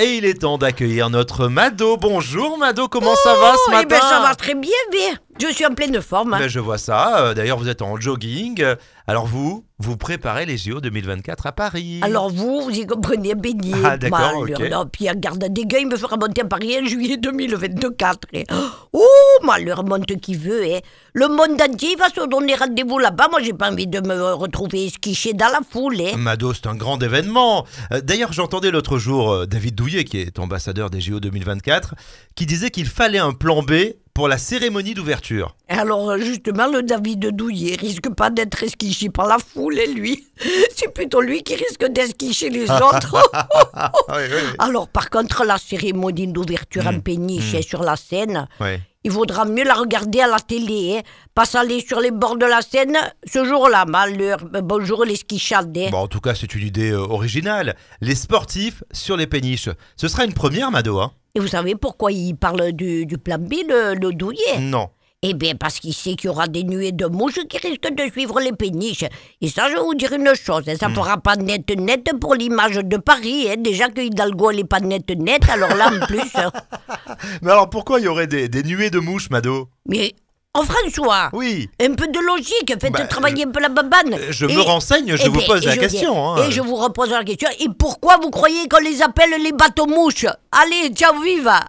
Et il est temps d'accueillir notre Mado. Bonjour Mado, comment ça va ce Oh, matin eh ben, ça va très bien, mais je suis en pleine forme. hein. Ben, Je vois ça. Euh, D'ailleurs, vous êtes en jogging. Alors vous, vous préparez les JO 2024 à Paris. Alors vous, vous y comprenez, béni. Ah, d'accord, ok. non, puis regarde, des gars, il me fera monter à Paris en juillet 2024. hein. Oh, malheur, monte qui veut. Hein. Le monde entier va se donner rendez-vous là-bas. Moi, j'ai pas envie de me retrouver esquiché dans la foule. Hein. Mado, c'est un grand événement. Euh, D'ailleurs, j'entendais l'autre jour euh, David Douillet, qui est ambassadeur des JO 2024, qui disait qu'il fallait un plan B pour la cérémonie d'ouverture. Alors, euh, justement, le David Douillet risque pas d'être esquiché par la foule, et lui. C'est plutôt lui qui risque d'esquicher les autres. Oui, oui. Alors, par contre, la cérémonie d'ouverture Mm. en péniche et sur la scène, Ouais. Il vaudra mieux la regarder à la télé, hein. pas s'aller sur les bords de la Seine ce jour-là, malheur. Euh, Bonjour les skichades. hein. Bon, en tout cas, c'est une idée euh, originale. Les sportifs sur les péniches. Ce sera une première, Mado, hein Et vous savez pourquoi il parle du, du plan B, le, le douillet? Non. Eh bien, parce qu'il sait qu'il y aura des nuées de mouches qui risquent de suivre les péniches. Et ça, je vais vous dire une chose, hein, ça fera pas net net pour l'image de Paris. hein. Déjà que Hidalgo, elle est pas net net, alors là, en plus... hein. Mais alors, pourquoi il y aurait des, des nuées de mouches, Mado? Mais, oh François Oui. Un peu de logique, faites Bah, travailler un peu la babane. Je me renseigne, je eh vous ben, pose la je question, hein. Et je vous repose la question. Et pourquoi vous croyez qu'on les appelle les bateaux mouches? Allez, ciao, viva